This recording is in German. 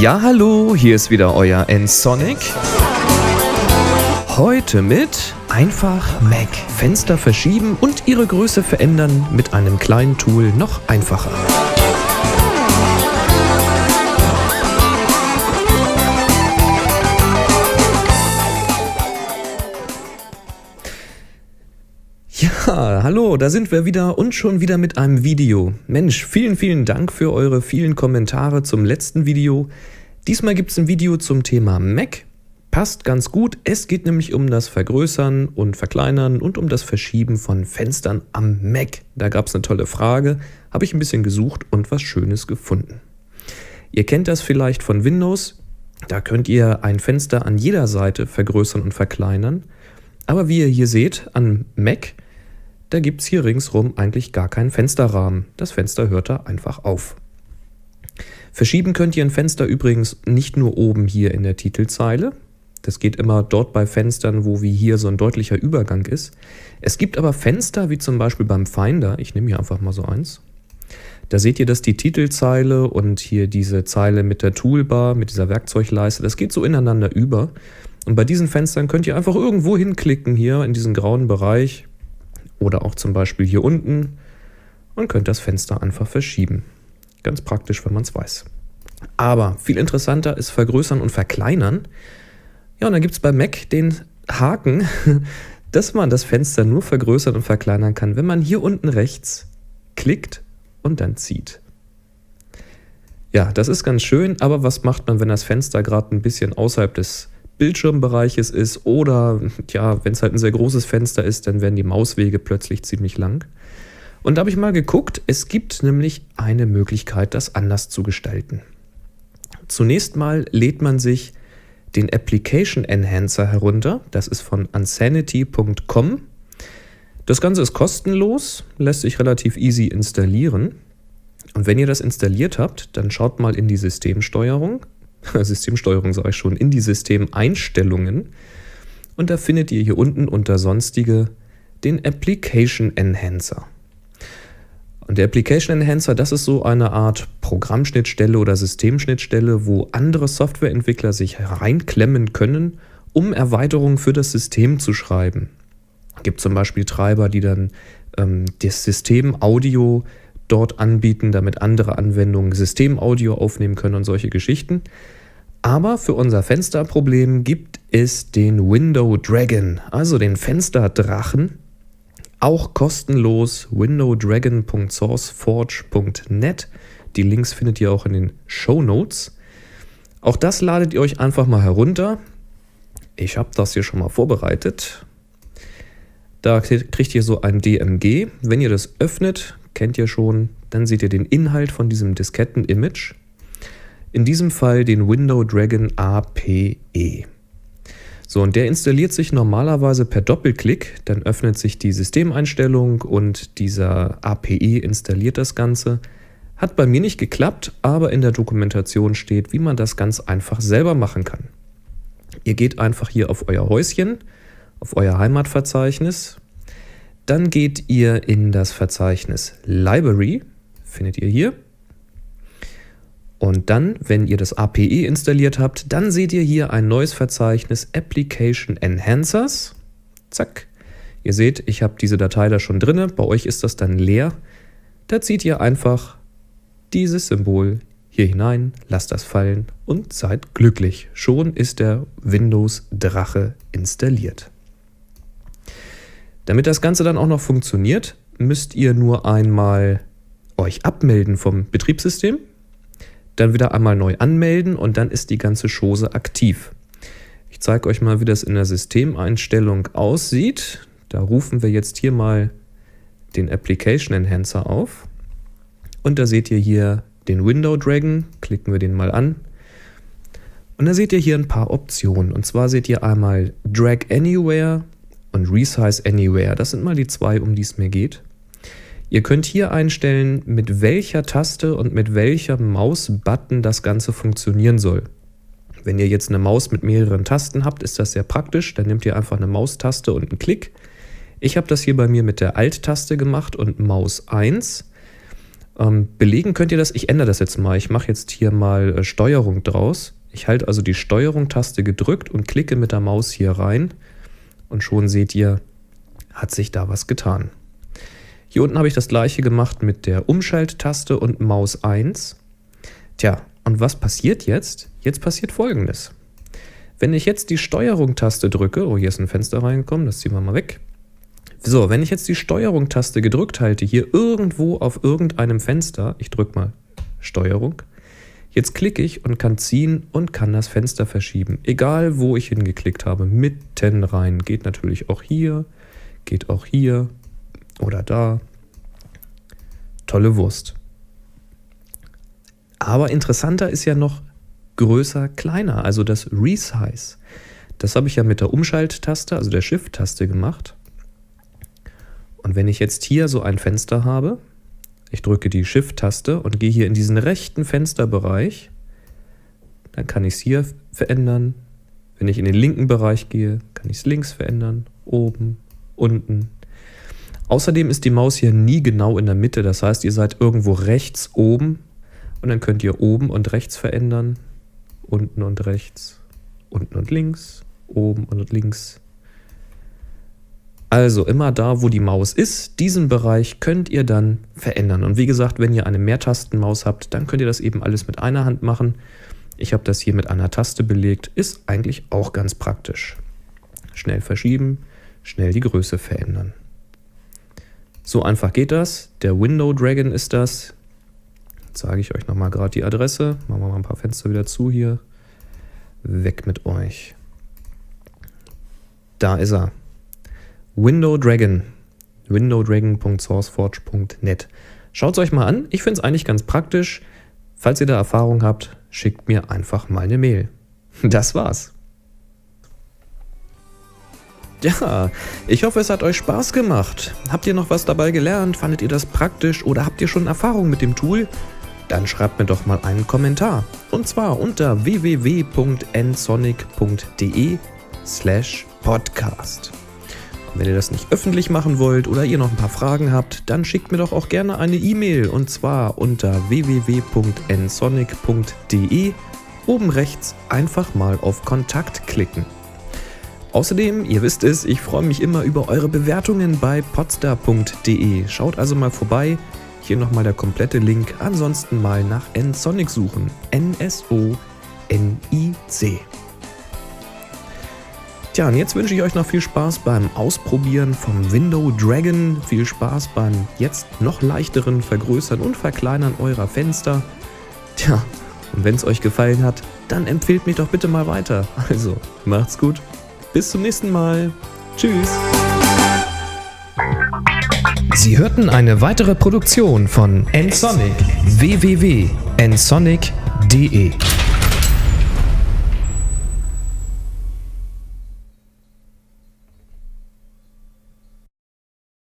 Ja, hallo, hier ist wieder euer N-Sonic. Heute mit einfach Mac. Fenster verschieben und ihre Größe verändern mit einem kleinen Tool noch einfacher. Hallo, da sind wir wieder und schon wieder mit einem Video. Mensch, vielen, vielen Dank für eure vielen Kommentare zum letzten Video. Diesmal gibt es ein Video zum Thema Mac. Passt ganz gut, es geht nämlich um das Vergrößern und Verkleinern und um das Verschieben von Fenstern am Mac. Da gab es eine tolle Frage, habe ich ein bisschen gesucht und was Schönes gefunden. Ihr kennt das vielleicht von Windows. Da könnt ihr ein Fenster an jeder Seite vergrößern und verkleinern. Aber wie ihr hier seht, an Mac da gibt es hier ringsrum eigentlich gar keinen Fensterrahmen. Das Fenster hört da einfach auf. Verschieben könnt ihr ein Fenster übrigens nicht nur oben hier in der Titelzeile. Das geht immer dort bei Fenstern, wo wie hier so ein deutlicher Übergang ist. Es gibt aber Fenster, wie zum Beispiel beim Finder. Ich nehme hier einfach mal so eins. Da seht ihr, dass die Titelzeile und hier diese Zeile mit der Toolbar, mit dieser Werkzeugleiste, das geht so ineinander über. Und bei diesen Fenstern könnt ihr einfach irgendwo hinklicken hier in diesen grauen Bereich. Oder auch zum Beispiel hier unten und könnt das Fenster einfach verschieben. Ganz praktisch, wenn man es weiß. Aber viel interessanter ist vergrößern und verkleinern. Ja, und dann gibt es bei Mac den Haken, dass man das Fenster nur vergrößern und verkleinern kann, wenn man hier unten rechts klickt und dann zieht. Ja, das ist ganz schön, aber was macht man, wenn das Fenster gerade ein bisschen außerhalb des Bildschirmbereiches ist oder ja, wenn es halt ein sehr großes Fenster ist, dann werden die Mauswege plötzlich ziemlich lang. Und da habe ich mal geguckt, es gibt nämlich eine Möglichkeit, das anders zu gestalten. Zunächst mal lädt man sich den Application Enhancer herunter. Das ist von unsanity.com. Das Ganze ist kostenlos, lässt sich relativ easy installieren. Und wenn ihr das installiert habt, dann schaut mal in die Systemsteuerung, Systemsteuerung sage ich schon, in die Systemeinstellungen. Und da findet ihr hier unten unter Sonstige den Application Enhancer. Und der Application Enhancer, das ist so eine Art Programmschnittstelle oder Systemschnittstelle, wo andere Softwareentwickler sich reinklemmen können, um Erweiterungen für das System zu schreiben. Es gibt zum Beispiel Treiber, die dann ähm, das System Audio dort anbieten, damit andere Anwendungen Systemaudio aufnehmen können und solche Geschichten. Aber für unser Fensterproblem gibt es den Window Dragon, also den Fensterdrachen, auch kostenlos windowdragon.sourceforge.net. Die Links findet ihr auch in den Show Notes. Auch das ladet ihr euch einfach mal herunter. Ich habe das hier schon mal vorbereitet. Da kriegt ihr so ein DMG. Wenn ihr das öffnet, kennt ihr schon, dann seht ihr den Inhalt von diesem Disketten-Image. In diesem Fall den Window Dragon APE. So, und der installiert sich normalerweise per Doppelklick. Dann öffnet sich die Systemeinstellung und dieser APE installiert das Ganze. Hat bei mir nicht geklappt, aber in der Dokumentation steht, wie man das ganz einfach selber machen kann. Ihr geht einfach hier auf euer Häuschen, auf euer Heimatverzeichnis, dann geht ihr in das Verzeichnis Library, findet ihr hier. Und dann, wenn ihr das APE installiert habt, dann seht ihr hier ein neues Verzeichnis Application Enhancers. Zack. Ihr seht, ich habe diese Datei da schon drin. Bei euch ist das dann leer. Da zieht ihr einfach dieses Symbol hier hinein, lasst das fallen und seid glücklich. Schon ist der Windows Drache installiert. Damit das Ganze dann auch noch funktioniert, müsst ihr nur einmal euch abmelden vom Betriebssystem, dann wieder einmal neu anmelden und dann ist die ganze Chose aktiv. Ich zeige euch mal, wie das in der Systemeinstellung aussieht. Da rufen wir jetzt hier mal den Application Enhancer auf und da seht ihr hier den Window Dragon, klicken wir den mal an und da seht ihr hier ein paar Optionen. Und zwar seht ihr einmal Drag Anywhere, und Resize Anywhere. Das sind mal die zwei, um die es mir geht. Ihr könnt hier einstellen, mit welcher Taste und mit welchem Mausbutton das Ganze funktionieren soll. Wenn ihr jetzt eine Maus mit mehreren Tasten habt, ist das sehr praktisch. Dann nehmt ihr einfach eine Maustaste und einen Klick. Ich habe das hier bei mir mit der Alt-Taste gemacht und Maus 1. Ähm, belegen könnt ihr das, ich ändere das jetzt mal. Ich mache jetzt hier mal äh, Steuerung draus. Ich halte also die Steuerung-Taste gedrückt und klicke mit der Maus hier rein. Und schon seht ihr, hat sich da was getan. Hier unten habe ich das gleiche gemacht mit der Umschalttaste und Maus 1. Tja, und was passiert jetzt? Jetzt passiert folgendes. Wenn ich jetzt die Steuerung-Taste drücke, oh, hier ist ein Fenster reingekommen, das ziehen wir mal weg. So, wenn ich jetzt die Steuerung-Taste gedrückt halte, hier irgendwo auf irgendeinem Fenster, ich drücke mal Steuerung, jetzt klicke ich und kann ziehen und kann das Fenster verschieben. Egal, wo ich hingeklickt habe, mitten rein. Geht natürlich auch hier, geht auch hier oder da. Tolle Wurst. Aber interessanter ist ja noch größer, kleiner, also das Resize. Das habe ich ja mit der Umschalttaste, also der Shift-Taste gemacht. Und wenn ich jetzt hier so ein Fenster habe, ich drücke die Shift-Taste und gehe hier in diesen rechten Fensterbereich, dann kann ich es hier verändern. Wenn ich in den linken Bereich gehe, kann ich es links verändern, oben, unten. Außerdem ist die Maus hier nie genau in der Mitte, das heißt, ihr seid irgendwo rechts oben. Und dann könnt ihr oben und rechts verändern, unten und rechts, unten und links, oben und links. Also immer da, wo die Maus ist, diesen Bereich könnt ihr dann verändern. Und wie gesagt, wenn ihr eine Mehrtastenmaus habt, dann könnt ihr das eben alles mit einer Hand machen. Ich habe das hier mit einer Taste belegt, ist eigentlich auch ganz praktisch. Schnell verschieben, schnell die Größe verändern. So einfach geht das. Der Window Dragon ist das. Sage ich euch nochmal gerade die Adresse. Machen wir mal ein paar Fenster wieder zu hier. Weg mit euch. Da ist er. Window Dragon. windowdragon.sourceforge.net. Schaut es euch mal an. Ich finde es eigentlich ganz praktisch. Falls ihr da Erfahrung habt, schickt mir einfach mal eine Mail. Das war's. Ja, ich hoffe, es hat euch Spaß gemacht. Habt ihr noch was dabei gelernt? Fandet ihr das praktisch oder habt ihr schon Erfahrung mit dem Tool? Dann schreibt mir doch mal einen Kommentar. Und zwar unter www.nsonic.de slash podcast. Wenn ihr das nicht öffentlich machen wollt oder ihr noch ein paar Fragen habt, dann schickt mir doch auch gerne eine E-Mail und zwar unter www.nsonic.de oben rechts einfach mal auf Kontakt klicken. Außerdem, ihr wisst es, ich freue mich immer über eure Bewertungen bei podstar.de. Schaut also mal vorbei. Hier nochmal der komplette Link. Ansonsten mal nach nsonic suchen. N-S-O-N-I-C. Tja, und jetzt wünsche ich euch noch viel Spaß beim Ausprobieren vom Window Dragon. Viel Spaß beim jetzt noch leichteren Vergrößern und Verkleinern eurer Fenster. Tja, und wenn es euch gefallen hat, dann empfehlt mich doch bitte mal weiter. Also, macht's gut. Bis zum nächsten Mal. Tschüss. Sie hörten eine weitere Produktion von nsonic www.nsonic.de